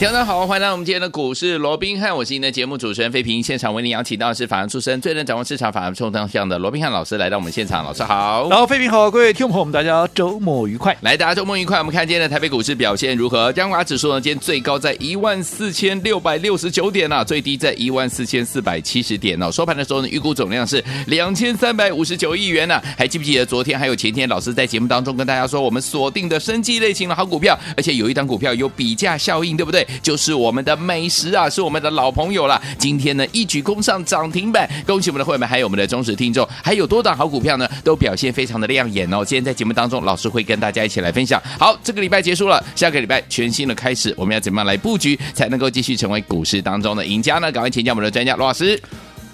听众好，欢迎来到我们今天的股市罗宾汉，我是您的节目主持人费平。现场为您邀请到的是法案出身、最能掌握市场法案冲动向的罗宾汉老师来到我们现场，老师好。然后费平好，各位听众朋友们，大家周末愉快。来，大家周末愉快。我们看今天的台北股市表现如何？江华指数呢？今天最高在一万四千六百六十九点呢、啊，最低在一万四千四百七十点哦。收盘的时候呢，预估总量是两千三百五十九亿元呢、还记不记得昨天还有前天，老师在节目当中跟大家说，我们锁定的生技类型的好股票，而且有一档股票有比价效应，对不对？就是我们的。美食啊，是我们的老朋友了。今天呢，一举攻上涨停板，恭喜我们的会员们，还有我们的忠实听众，还有多档好股票呢，都表现非常的亮眼哦。今天在节目当中，老师会跟大家一起来分享。好，这个礼拜结束了，下个礼拜全新的开始，我们要怎么样来布局，才能够继续成为股市当中的赢家呢？赶快请教我们的专家罗老师。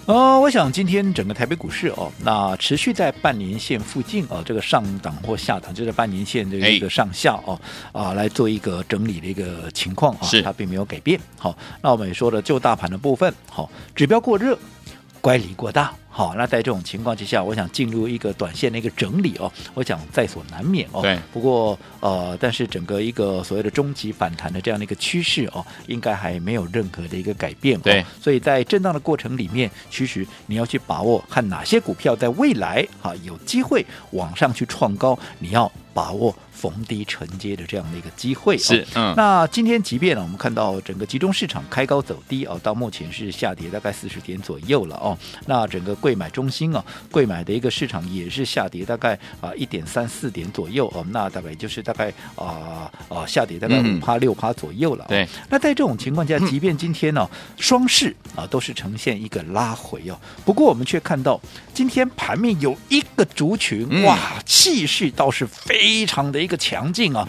呃，我想今天整个台北股市哦，那持续在半年线附近哦，这个上档或下档，就是半年线这个一个上下哦，啊，来做一个整理的一个情况啊，是它并没有改变。好，那我们也说了，就大盘的部分，好，指标过热，乖离过大。好，那在这种情况之下，我想进入一个短线的一个整理哦，我想在所难免哦。对。不过呃，但是整个一个所谓的中级反弹的这样的一个趋势哦，应该还没有任何的一个改变。对。所以在震荡的过程里面，其实你要去把握看哪些股票在未来哈有机会往上去创高，你要把握。逢低承接的这样的一个机会是，嗯，那今天即便呢，我们看到整个集中市场开高走低哦，到目前是下跌大概四十点左右了哦。那整个贵买中心啊，贵买的一个市场也是下跌大概啊一点三四点左右哦。那大概就是大概啊啊下跌大概五趴六趴左右了。对，那在这种情况下，即便今天呢双市啊都是呈现一个拉回哦，不过我们却看到今天盘面有一个族群哇，气势倒是非常的。一个强劲啊，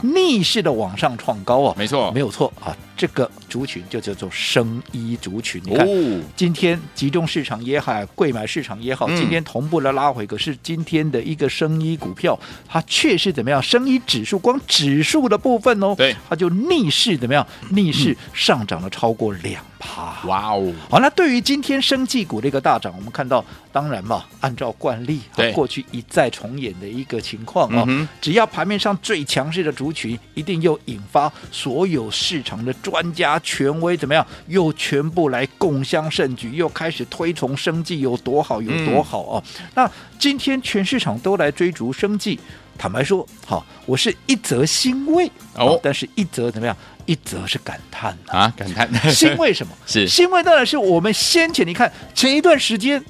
是逆势的往上创高啊，没错，没有错啊。这个族群就叫做生医族群。你看，哦、今天集中市场也好，柜买市场也好，嗯、今天同步的拉回。可是今天的一个生医股票，它却是怎么样？生医指数光指数的部分哦，对，它就逆势怎么样？逆势上涨了超过两趴。哇哦！好，那对于今天生技股的一个大涨，我们看到，当然嘛，按照惯例，对过去一再重演的一个情况啊、哦，嗯、只要盘面上最强势的族群，一定又引发所有市场的。专家权威怎么样？又全部来共襄盛举，又开始推崇生计有多好有多好哦。嗯、那今天全市场都来追逐生计，坦白说，好，我是一则欣慰哦，但是一则怎么样？一则是感叹啊，感叹。欣慰什么？是欣慰当然是我们先前你看前一段时间。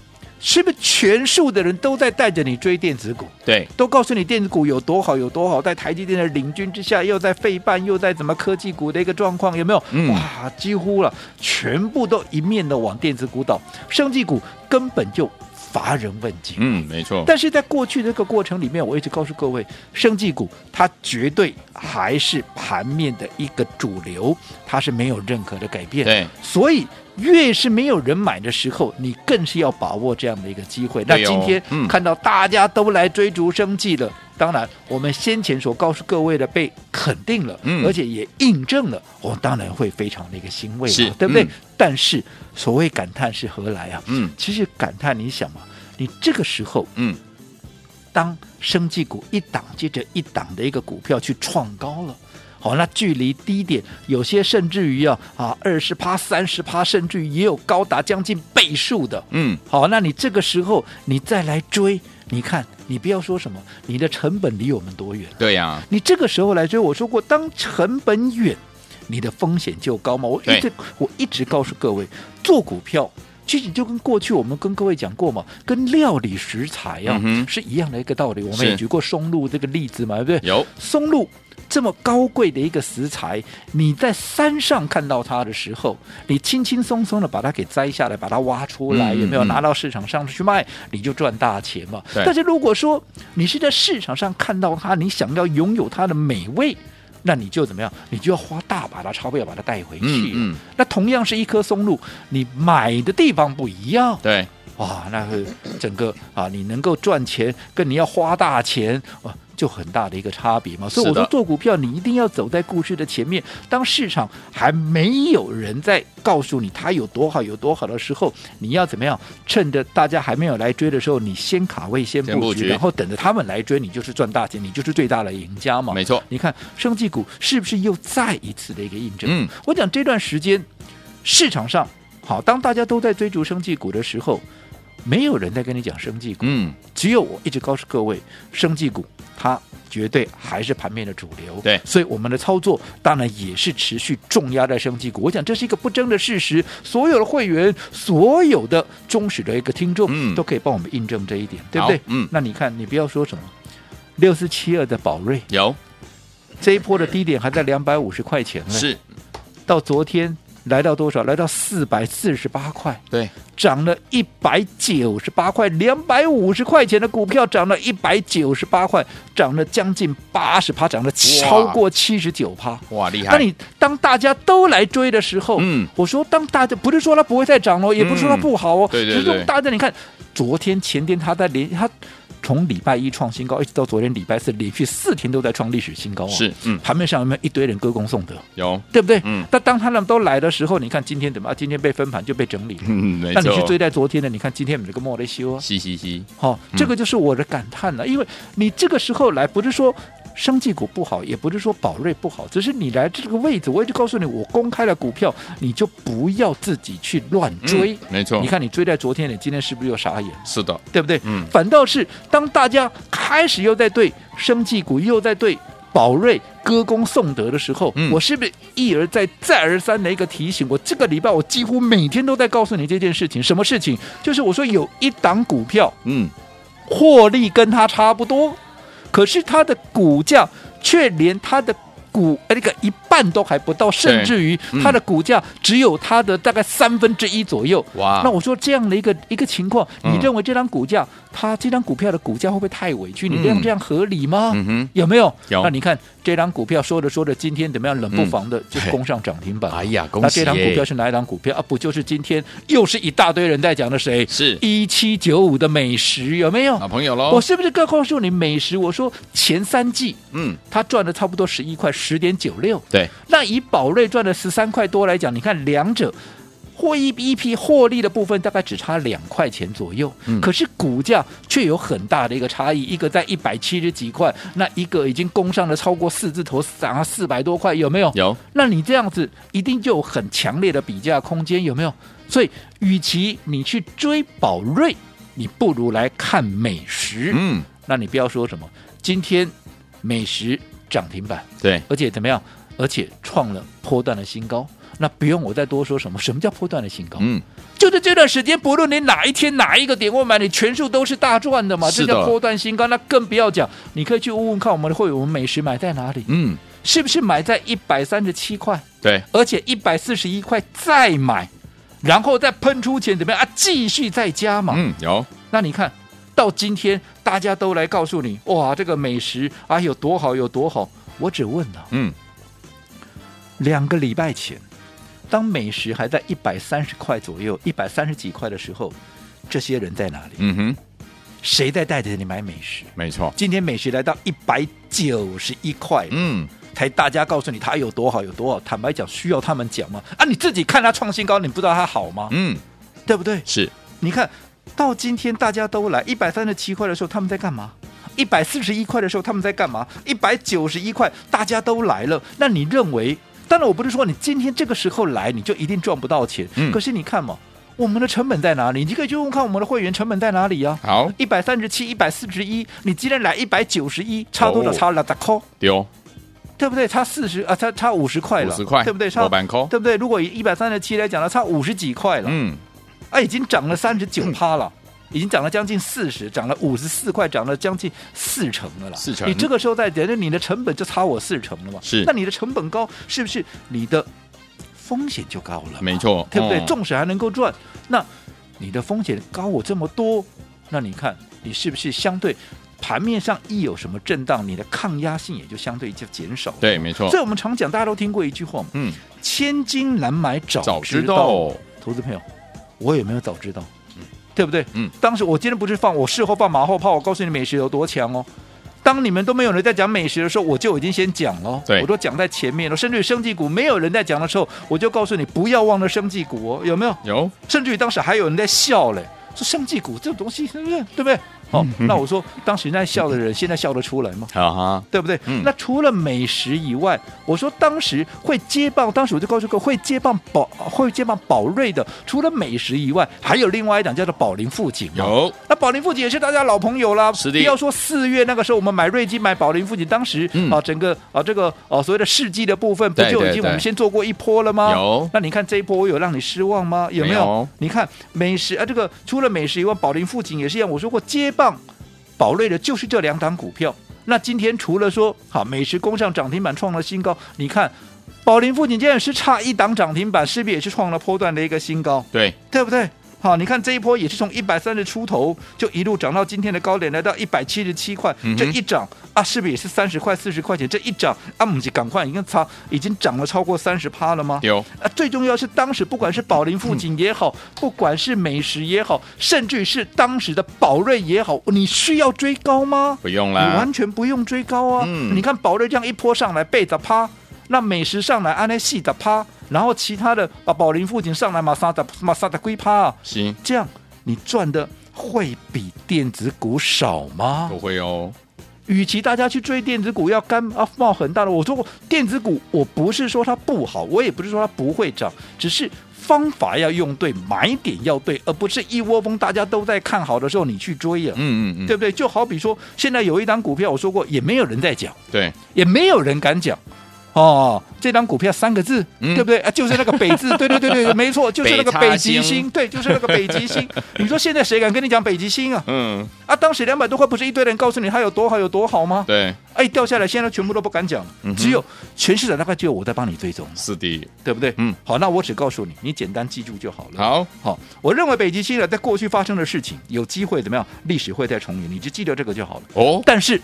是不是全数的人都在带着你追电子股？对，都告诉你电子股有多好有多好，在台积电的领军之下，又在费半，又在怎么科技股的一个状况，有没有？嗯、哇，几乎了，全部都一面的往电子股倒，生技股根本就乏人问津。嗯，没错。但是在过去这个过程里面，我一直告诉各位，生技股它绝对还是盘面的一个主流，它是没有任何的改变。对，所以。越是没有人买的时候，你更是要把握这样的一个机会。那今天看到大家都来追逐生计了，当然我们先前所告诉各位的被肯定了，而且也印证了，我当然会非常的一个欣慰，对不对？但是所谓感叹是何来啊？嗯，其实感叹，你想嘛，你这个时候，嗯，当生技股一档接着一档的一个股票去创高了。好，那距离低点有些甚至于啊啊二十趴、三十趴，甚至于也有高达将近倍数的。嗯，好，那你这个时候你再来追，你看你不要说什么，你的成本离我们多远？对呀、啊，你这个时候来追，我说过，当成本远，你的风险就高嘛。我一直我一直告诉各位，做股票其实就跟过去我们跟各位讲过嘛，跟料理食材啊、嗯、是一样的一个道理。我们也举过松露这个例子嘛，对不对？有松露。这么高贵的一个食材，你在山上看到它的时候，你轻轻松松的把它给摘下来，把它挖出来，嗯、有没有拿到市场上去卖，你就赚大钱嘛？但是如果说你是在市场上看到它，你想要拥有它的美味，那你就怎么样？你就要花大把的钞票把它带回去。嗯，嗯那同样是一棵松露，你买的地方不一样。对。哇，那个整个啊，你能够赚钱，跟你要花大钱啊。就很大的一个差别嘛，所以我说做股票你一定要走在故事的前面。当市场还没有人在告诉你它有多好有多好的时候，你要怎么样？趁着大家还没有来追的时候，你先卡位先布局，然后等着他们来追，你就是赚大钱，你就是最大的赢家嘛。没错，你看生技股是不是又再一次的一个印证？嗯，我讲这段时间市场上好，当大家都在追逐生技股的时候，没有人在跟你讲生技股，嗯，只有我一直告诉各位，生技股。它绝对还是盘面的主流，对，所以我们的操作当然也是持续重压在生技股。我想这是一个不争的事实，所有的会员、所有的忠实的一个听众，嗯，都可以帮我们印证这一点，对不对？嗯，那你看，你不要说什么六四七二的宝瑞有这一波的低点还在两百五十块钱呢，是到昨天。来到多少？来到四百四十八块，对，涨了一百九十八块，两百五十块钱的股票涨了一百九十八块，涨了将近八十趴，涨了超过七十九趴，哇，厉害！那你当大家都来追的时候，嗯，我说当大家不是说它不会再涨了，也不是说它不好哦，嗯、对对对，只是大家你看，昨天前天它在连它。从礼拜一创新高，一直到昨天礼拜四，连续四天都在创历史新高啊！是，嗯，盘面上有没有一堆人歌功颂德？有，对不对？嗯。但当他们都来的时候，你看今天怎么？今天被分盘就被整理了。嗯，没错。那你去追在昨天的，你看今天有没有个莫雷修啊？嘻嘻嘻。好，这个就是我的感叹了，因为你这个时候来，不是说。生技股不好，也不是说宝瑞不好，只是你来这个位置，我也就告诉你，我公开了股票，你就不要自己去乱追。嗯、没错，你看你追在昨天，你今天是不是又傻眼？是的，对不对？嗯。反倒是当大家开始又在对生技股又在对宝瑞歌功颂德的时候，嗯、我是不是一而再、再而三的一个提醒？我这个礼拜我几乎每天都在告诉你这件事情。什么事情？就是我说有一档股票，嗯，获利跟它差不多，可是它的股价。却连它的股那个一半都还不到，甚至于它的股价只有它的大概三分之一左右。哇！那我说这样的一个一个情况，你认为这张股价，它这张股票的股价会不会太委屈？你这样这样合理吗？嗯，有没有？有。那你看这张股票说着说着，今天怎么样？冷不防的就攻上涨停板。哎呀，恭喜！那这张股票是哪一张股票啊？不就是今天又是一大堆人在讲的谁？是一七九五的美食有没有？好朋友喽！我是不是刚告诉你美食？我说前三季，嗯，他赚了差不多十一块，十点九六。对，那以宝瑞赚了十三块多来讲，你看两者获益 EP 获利的部分大概只差两块钱左右，嗯，可是股价却有很大的一个差异，一个在一百七十几块，那一个已经攻上了超过四字头，涨了四百多块，有没有？有。那你这样子一定就有很强烈的比价空间，有没有？所以，与其你去追宝瑞，你不如来看美食。嗯，那你不要说什么，今天美食涨停板，对，而且怎么样？而且创了波段的新高，那不用我再多说什么。什么叫波段的新高？嗯，就是这段时间，不论你哪一天哪一个点位买，你全数都是大赚的嘛。这叫波段新高，那更不要讲。你可以去问问看，我们的会员，我们美食买在哪里？嗯，是不是买在一百三十七块？对，而且一百四十一块再买，然后再喷出钱怎么样啊？继续再加嘛。嗯，有。那你看到今天，大家都来告诉你，哇，这个美食啊有多好有多好。我只问了，嗯。两个礼拜前，当美食还在一百三十块左右、一百三十几块的时候，这些人在哪里？嗯哼，谁在带着你买美食？没错，今天美食来到一百九十一块，嗯，才大家告诉你它有多好有多好。坦白讲，需要他们讲吗？啊，你自己看它创新高，你不知道它好吗？嗯，对不对？是，你看到今天大家都来一百三十七块的时候，他们在干嘛？一百四十一块的时候，他们在干嘛？一百九十一块，大家都来了，那你认为？当然，我不是说你今天这个时候来你就一定赚不到钱。嗯，可是你看嘛，我们的成本在哪里？你可以去问看我们的会员成本在哪里呀、啊？好，一百三十七、一百四十一，你今天来一百九十一，差多少？差了十块，丢，对不对？差四十啊，差差五十块了，五十块，对不对？差对不对？如果以一百三十七来讲呢，差五十几块了。嗯，啊，已经涨了三十九趴了。嗯已经涨了将近四十，涨了五十四块，涨了将近四成了啦。四成，你这个时候再等着你的成本就差我四成了嘛？是，那你的成本高，是不是你的风险就高了？没错，对不对？纵、哦、使还能够赚，那你的风险高我这么多，那你看你是不是相对盘面上一有什么震荡，你的抗压性也就相对就减少？对，没错。所以我们常讲，大家都听过一句话嘛，嗯，千金难买早知道。早知道，投资朋友，我有没有早知道？对不对？嗯，当时我今天不是放，我事后放马后炮，我告诉你美食有多强哦。当你们都没有人在讲美食的时候，我就已经先讲了，对我都讲在前面了。甚至于生技股没有人在讲的时候，我就告诉你不要忘了生技股哦，有没有？有。甚至于当时还有人在笑嘞，说生技股这种东西，对不对？对不对？哦，那我说当时在笑的人，现在笑得出来吗？啊哈，对不对？嗯。那除了美食以外，我说当时会接棒，当时我就告诉各位，会接棒宝，会接棒宝瑞的，除了美食以外，还有另外一档叫做宝林富锦。有。那宝林富锦也是大家老朋友啦。是的。不要说四月那个时候我们买瑞金买宝林富锦，当时啊整个啊这个啊所谓的世纪的部分，不就已经我们先做过一波了吗？有。那你看这一波我有让你失望吗？有没有？你看美食啊，这个除了美食以外，宝林富锦也是一样。我说过接棒。宝瑞的就是这两档股票。那今天除了说好美食工上涨停板创了新高，你看宝林富锦竟然是差一档涨停板，是不是也是创了波段的一个新高？对，对不对？好，你看这一波也是从一百三十出头就一路涨到今天的高点，来到一百七十七块。嗯、这一涨啊，是不是也是三十块、四十块钱？这一涨啊，母鸡赶快，已经超已经涨了超过三十趴了吗？有啊，最重要是当时不管是宝林富锦也好，嗯、不管是美食也好，甚至是当时的宝瑞也好，你需要追高吗？不用了，你完全不用追高啊。嗯、你看宝瑞这样一波上来，背着趴，那美食上来，安内细的趴，然后其他的把宝林富锦上来，马上的马上的龟趴，行，这样。你赚的会比电子股少吗？不会哦。与其大家去追电子股，要干啊冒很大的。我说过，电子股我不是说它不好，我也不是说它不会涨，只是方法要用对，买点要对，而不是一窝蜂大家都在看好的时候你去追呀、啊。嗯嗯嗯，对不对？就好比说，现在有一档股票，我说过也没有人在讲，对，也没有人敢讲。哦，这张股票三个字，嗯、对不对？啊，就是那个北字，对对对对，没错，就是那个北极星，对，就是那个北极星。你说现在谁敢跟你讲北极星啊？嗯，啊，当时两百多块不是一堆人告诉你它有多好有多好吗？对，哎，掉下来，现在全部都不敢讲，嗯、只有全市场大概只有我在帮你追踪，是的，对不对？嗯，好，那我只告诉你，你简单记住就好了。好，好，我认为北极星呢，在过去发生的事情，有机会怎么样？历史会再重演，你就记得这个就好了。哦，但是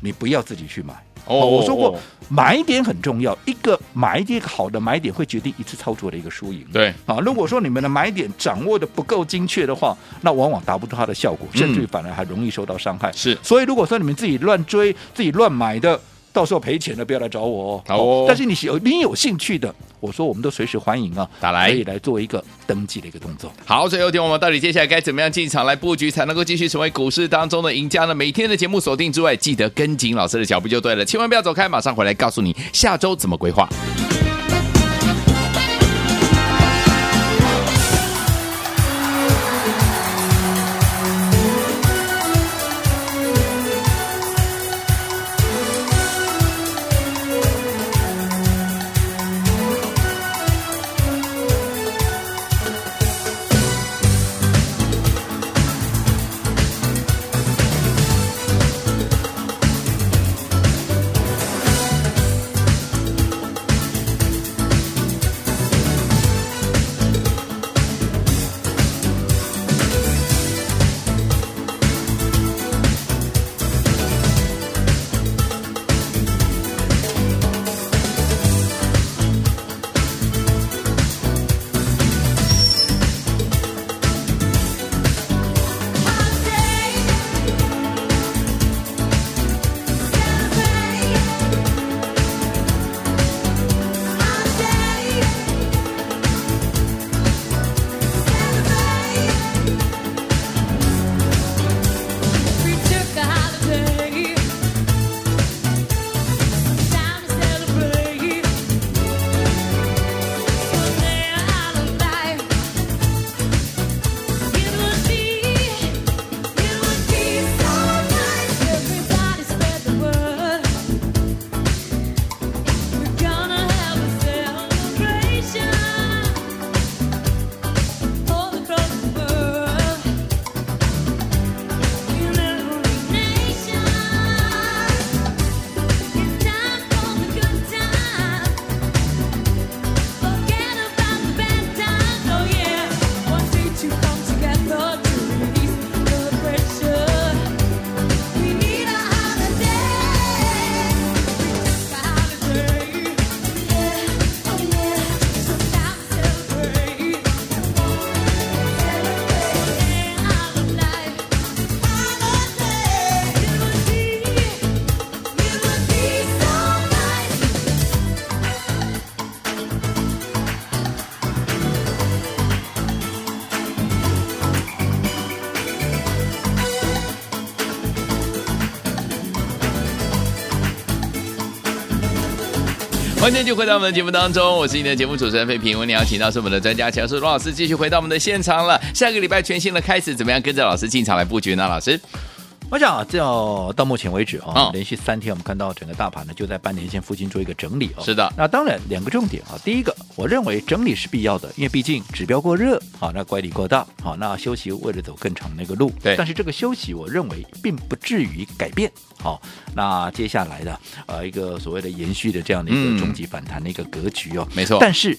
你不要自己去买。哦，我说过，买点很重要，一个买点好的买点会决定一次操作的一个输赢。对，啊，如果说你们的买点掌握的不够精确的话，那往往达不到它的效果，甚至于反而还容易受到伤害。是，所以如果说你们自己乱追、自己乱买的。到时候赔钱了不要来找我哦。好哦，但是你有你有兴趣的，我说我们都随时欢迎啊，打来可以来做一个登记的一个动作。好，最后听我们到底接下来该怎么样进场来布局，才能够继续成为股市当中的赢家呢？每天的节目锁定之外，记得跟紧老师的脚步就对了，千万不要走开，马上回来告诉你下周怎么规划。欢迎继续回到我们的节目当中，我是你的节目主持人费平。我们邀请到是我们的专家乔叔罗老师，继续回到我们的现场了。下个礼拜全新的开始，怎么样跟着老师进场来布局呢？老师？我想啊，这要到目前为止啊，连续三天我们看到整个大盘呢就在半年线附近做一个整理哦。是的，那当然两个重点啊，第一个，我认为整理是必要的，因为毕竟指标过热，啊，那乖离过大，好，那休息为了走更长那个路。对。但是这个休息，我认为并不至于改变。好，那接下来的呃一个所谓的延续的这样的一个终极反弹的一个格局哦。没错。但是，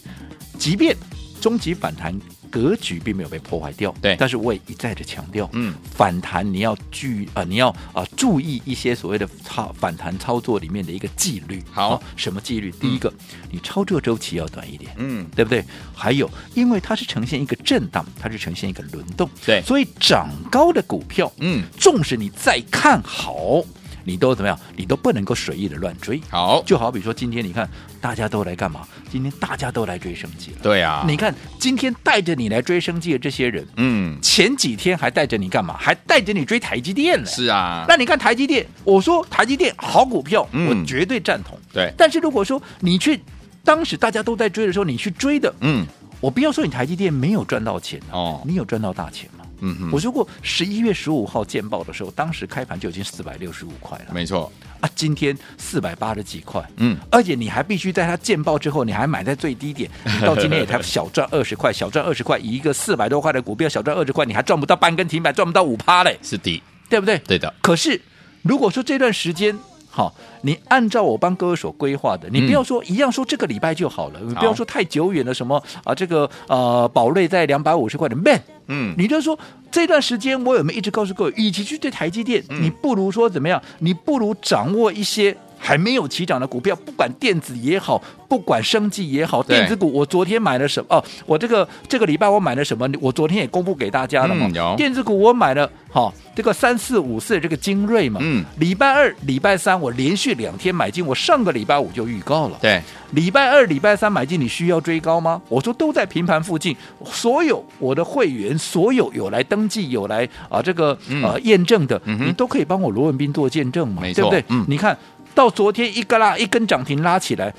即便终极反弹。格局并没有被破坏掉，对，但是我也一再的强调，嗯，反弹你要注啊、呃，你要啊、呃、注意一些所谓的操反弹操作里面的一个纪律。好，哦、什么纪律？第一个、嗯，你操作周期要短一点，嗯，对不对？还有，因为它是呈现一个震荡，它是呈现一个轮动，对，所以涨高的股票，嗯，纵使你再看好。你都怎么样？你都不能够随意的乱追。好，就好比说今天你看大家都来干嘛？今天大家都来追生技了。对啊，你看今天带着你来追生技的这些人，嗯，前几天还带着你干嘛？还带着你追台积电呢。是啊，那你看台积电，我说台积电好股票，嗯，我绝对赞同。对，但是如果说你去当时大家都在追的时候，你去追的，嗯，我不要说你台积电没有赚到钱哦，你有赚到大钱吗？嗯哼，我说过十一月十五号见报的时候，当时开盘就已经四百六十五块了。没错啊，今天四百八十几块。嗯，而且你还必须在它见报之后，你还买在最低点，你到今天也才小赚二十块，小赚二十块，以一个四百多块的股票小赚二十块，你还赚不到半根停板，赚不到五趴嘞。是的，对不对？对的。可是如果说这段时间，好，你按照我帮各位所规划的，你不要说一样说这个礼拜就好了，你不要说太久远了，什么啊这个呃宝瑞在两百五十块的 man。嗯，你就说这段时间我有没有一直告诉各位，与其去对台积电，嗯，你不如说怎么样？你不如掌握一些还没有起涨的股票，不管电子也好，不管生技也好，电子股我昨天买了什么？哦，我这个这个礼拜我买了什么？我昨天也公布给大家了嘛。电子股我买了，好、哦，这个三四五四这个精锐嘛。嗯，礼拜二、礼拜三我连续两天买进，我上个礼拜五就预告了。对，礼拜二、礼拜三买进，你需要追高吗？我说都在平盘附近，所有我的会员所有有来登记、有来啊这个呃验证的，嗯、你都可以帮我罗文斌做见证嘛，对不对？嗯，你看到昨天一个拉一根涨停拉起来，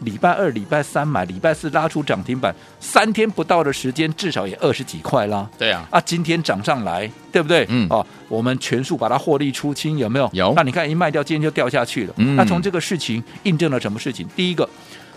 礼拜二、礼拜三买，礼拜四拉出涨停板，三天不到的时间，至少也二十几块啦。对啊，啊，今天涨上来，对不对？嗯，哦，我们全数把它获利出清，有没有？有。那你看一卖掉，今天就掉下去了。嗯，那从这个事情印证了什么事情？第一个，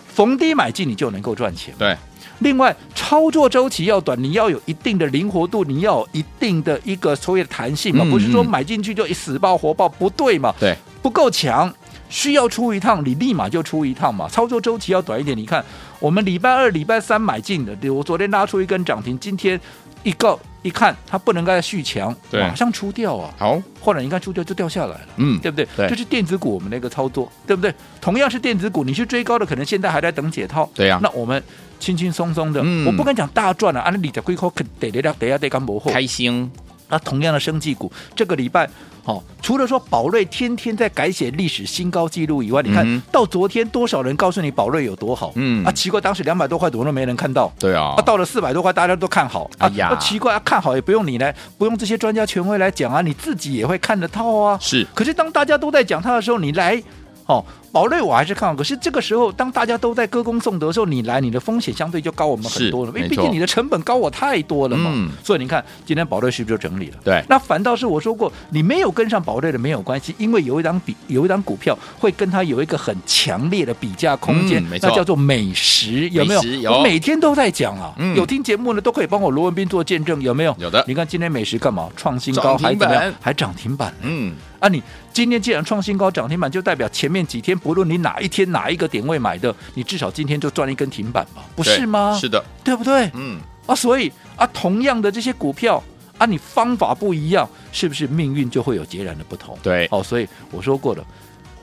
逢低买进你就能够赚钱。对。另外，操作周期要短，你要有一定的灵活度，你要有一定的一个所谓的弹性嘛，嗯、不是说买进去就一死抱活抱，不对嘛？对，不够强，需要出一趟，你立马就出一趟嘛。操作周期要短一点，你看我们礼拜二、礼拜三买进的，我昨天拉出一根涨停，今天一告一看它不能再续强，马上出掉啊。好，或者你看出掉就掉下来了，嗯，对不对？对，这是电子股我们那个操作，对不对？同样是电子股，你去追高的，可能现在还在等解套，对呀、啊。那我们。轻轻松松的，嗯、我不敢讲大赚啊！按你的规划，可得得得得得干不开心。那同样的生技股，这个礼拜，哦，除了说宝瑞天天在改写历史新高纪录以外，嗯、你看到昨天多少人告诉你宝瑞有多好？嗯啊，奇怪，当时两百多块怎么都没人看到？对啊，啊，到了四百多块，大家都看好。哎呀，啊、奇怪，啊，看好也不用你来，不用这些专家权威来讲啊，你自己也会看得到啊。是，可是当大家都在讲它的时候，你来。哦，宝瑞我还是看好，可是这个时候，当大家都在歌功颂德的时候，你来，你的风险相对就高我们很多了，因为毕竟你的成本高我太多了嘛。嗯、所以你看，今天宝瑞是不是就整理了？对，那反倒是我说过，你没有跟上宝瑞的没有关系，因为有一档比有一档股票会跟它有一个很强烈的比价空间，嗯、那叫做美食，有没有？有我每天都在讲啊，嗯、有听节目的都可以帮我罗文斌做见证，有没有？有的。你看今天美食干嘛？创新高还怎么样？还涨停板？嗯。啊，你今天既然创新高涨停板，就代表前面几天不论你哪一天哪一个点位买的，你至少今天就赚一根停板吧，不是吗？是的，对不对？嗯，啊，所以啊，同样的这些股票啊，你方法不一样，是不是命运就会有截然的不同？对，哦，所以我说过了，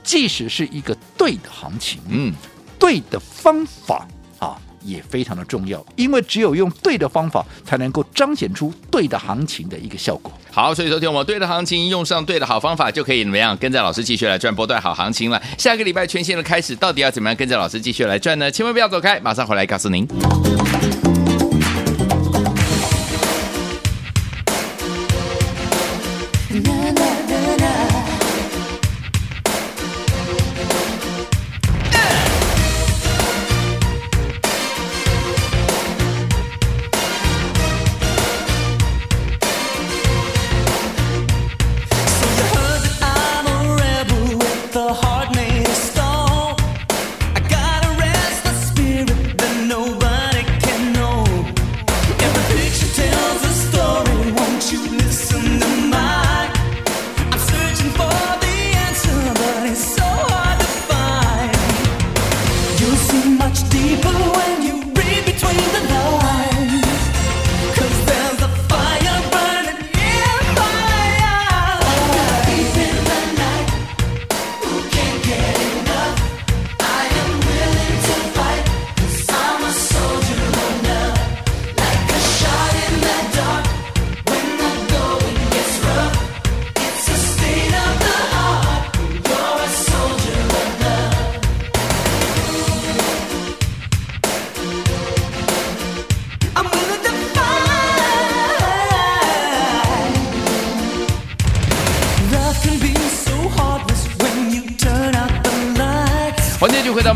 即使是一个对的行情，嗯，对的方法啊。也非常的重要，因为只有用对的方法，才能够彰显出对的行情的一个效果。好，所以昨天我们对的行情，用上对的好方法，就可以怎么样跟着老师继续来赚波段好行情了。下个礼拜全新的开始，到底要怎么样跟着老师继续来赚呢？千万不要走开，马上回来告诉您。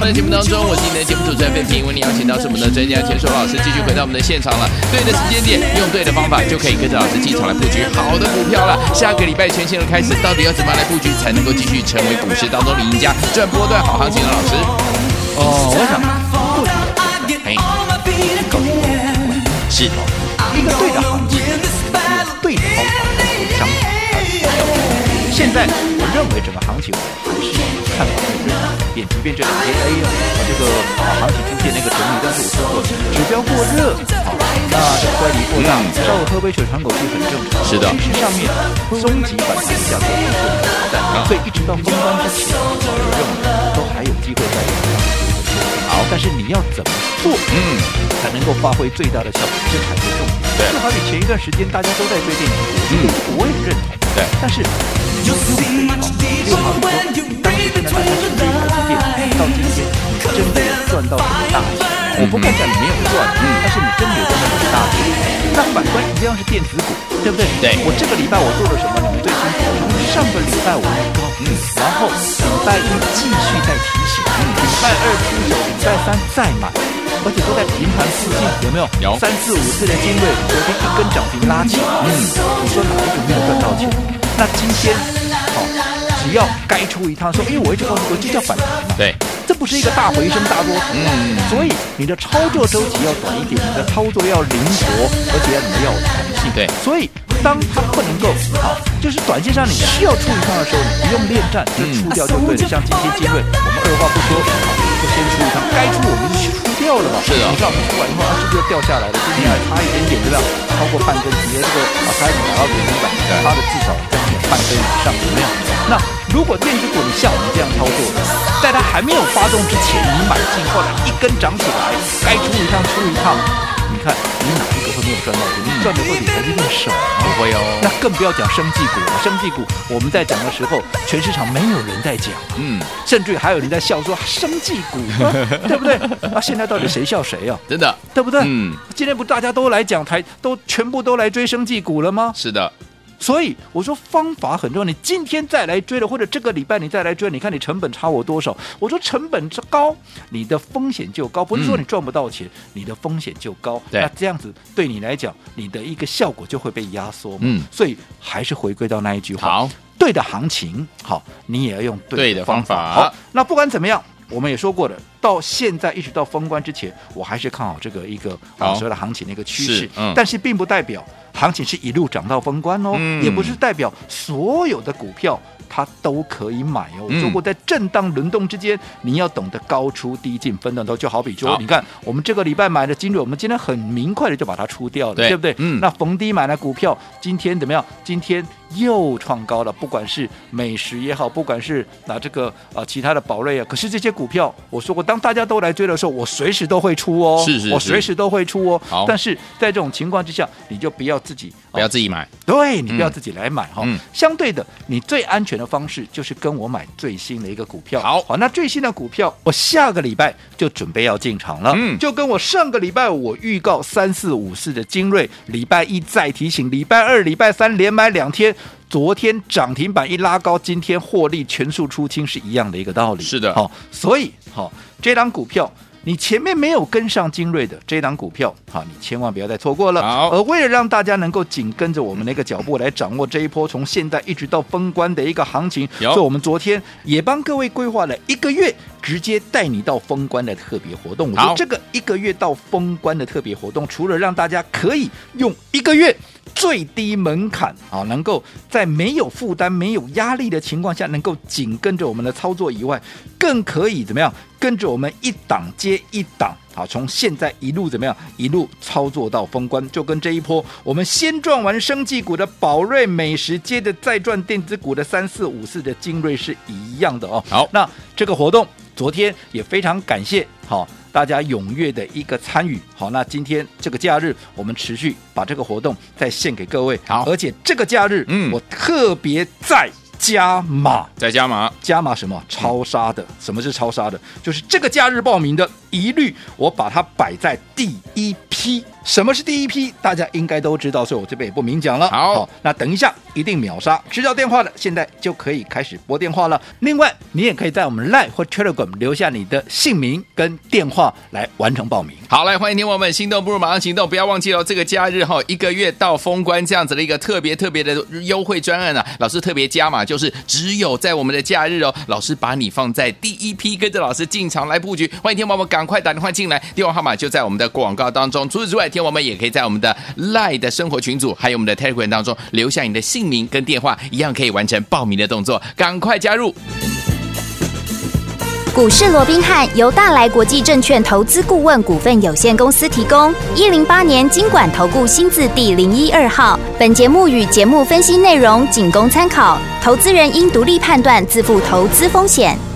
们的节目当中，我是今天的节目主持人费平，为你邀请到是我们的专家钱硕老师，继续回到我们的现场了。对的时间点，用对的方法，就可以跟着老师进场来布局好的股票了。下个礼拜全新的开始，到底要怎么样来布局才能够继续成为股市当中的赢家，赚波段好行情的老师？哦，我想不止嘿，告诉我，是的，一个对的行情，对的方法，现在我认为整个行情还是看法会非常改变，即便这两天 A 啊这个行情出现那个整理，但是我说过指标过热，好，那乖离过大，稍微喝杯水喘口气很正常。是的，趋势上面终极反弹价格是做挑战，所以一直到封关之前，我认为都还有机会再往上。好，但是你要怎么做，嗯，才能够发挥最大的效果，这才是重点。对，就好比前一段时间大家都在追电子股，嗯，我也认同。对，但是。六号以后，六号以后，当时呢，大家是追台积电，到今天你真的有赚到钱？我不敢讲你没有赚，嗯，但是你真的有赚到很大钱。那反观一样是电子股，对不对？对。我这个礼拜我做了什么？你们最清楚。上个礼拜我嗯，然后礼拜一继续再提醒，嗯，礼拜二出手，礼拜三再买，而且都在平盘附近，有没有？有。三四五次的精锐，昨天一根涨停拉起，嗯，你说哪一个没有赚到钱？那今天，好、哦，只要该出一趟说，因为我一直告诉各位，这叫反弹嘛。对，这不是一个大回升大多头。嗯。所以你的操作周期要短一点，你的操作要灵活，而且你要有弹性。对。所以当它不能够，好、哦，就是短线上你需要出一趟的时候，你不用恋战，就出掉就对了。嗯、像今天精锐，我们二话不说，好，就先出一趟，该出我们就出掉了嘛。是的。你知道我们出完以后，它是不是又掉下来了？今天还差一点点，对吧？超过半根，直接这个啊，差一点达到跌停板，它的至少。半根以上有没有？那如果电子股你像我们这样操作的，在它还没有发动之前你买进，或者一根涨起来，该出一趟出一趟，你看你哪一赚到钱？你赚的会比台积电少吗？不会哦。那更不要讲生技股了，生技股我们在讲的时候，全市场没有人在讲，嗯，甚至还有人在笑说生技股，对不对？那现在到底谁笑谁啊？真的，对不对？嗯，今天不大家都来讲台，都全部都来追生技股了吗？是的。所以我说方法很重要，你今天再来追了，或者这个礼拜你再来追，你看你成本差我多少？我说成本高，你的风险就高，不是说你赚不到钱，嗯、你的风险就高。对那这样子对你来讲，你的一个效果就会被压缩。嗯，所以还是回归到那一句话：好，对的行情，好，你也要用对的方法。方法好，那不管怎么样，我们也说过的，到现在一直到封关之前，我还是看好这个一个所谓的行情的一个趋势。嗯，但是并不代表。行情是一路涨到封关哦，嗯、也不是代表所有的股票它都可以买哦。如果、嗯、在震荡轮动之间，你要懂得高出低进，分段都就好比说，你看我们这个礼拜买的金锐，我们今天很明快的就把它出掉了，对，对不对？嗯。那逢低买的股票，今天怎么样？今天。又创高了，不管是美食也好，不管是拿这个啊其他的宝瑞啊，可是这些股票，我说过，当大家都来追的时候，我随时都会出哦，是是是，我随时都会出哦。好，但是在这种情况之下，你就不要自己不要自己买，对，你不要自己来买哈。嗯、相对的，你最安全的方式就是跟我买最新的一个股票。好，好，那最新的股票，我下个礼拜就准备要进场了。嗯，就跟我上个礼拜我预告三四五四的精锐，礼拜一再提醒，礼拜二、礼拜三连买两天。昨天涨停板一拉高，今天获利全数出清是一样的一个道理。是的，好、哦，所以好、哦，这档股票你前面没有跟上精锐的这档股票，好、哦，你千万不要再错过了。好，而为了让大家能够紧跟着我们的一个脚步来掌握这一波从现在一直到封关的一个行情，所以我们昨天也帮各位规划了一个月，直接带你到封关的特别活动。好我说这个一个月到封关的特别活动，除了让大家可以用一个月。最低门槛啊，能够在没有负担、没有压力的情况下，能够紧跟着我们的操作以外，更可以怎么样？跟着我们一档接一档啊，从现在一路怎么样？一路操作到封关，就跟这一波我们先赚完生技股的宝瑞美食，接着再赚电子股的三四五四的精锐是一样的哦。好，那这个活动昨天也非常感谢好。大家踊跃的一个参与，好，那今天这个假日，我们持续把这个活动再献给各位，好，而且这个假日，嗯，我特别再加码，再加码，加码什么？超杀的，嗯、什么是超杀的？就是这个假日报名的，一律我把它摆在第一批。什么是第一批？大家应该都知道，所以我这边也不明讲了。好，好，那等一下一定秒杀，知道电话的现在就可以开始拨电话了。另外，你也可以在我们 Line 或 Telegram 留下你的姓名跟电话来完成报名。好，来欢迎听我们心动不如马上行动，不要忘记了这个假日哈，一个月到封关这样子的一个特别特别的优惠专案啊，老师特别加码，就是只有在我们的假日哦，老师把你放在第一批，跟着老师进场来布局。欢迎听我们赶快打电话进来，电话号码就在我们的广告当中。除此之外，听我们也可以在我们的 Line 的生活群组，还有我们的 Telegram 当中留下你的姓名跟电话，一样可以完成报名的动作。赶快加入！股市罗宾汉由大来国际证券投资顾问股份有限公司提供。一零八年金管投顾新字第零一二号。本节目与节目分析内容仅供参考，投资人应独立判断，自负投资风险。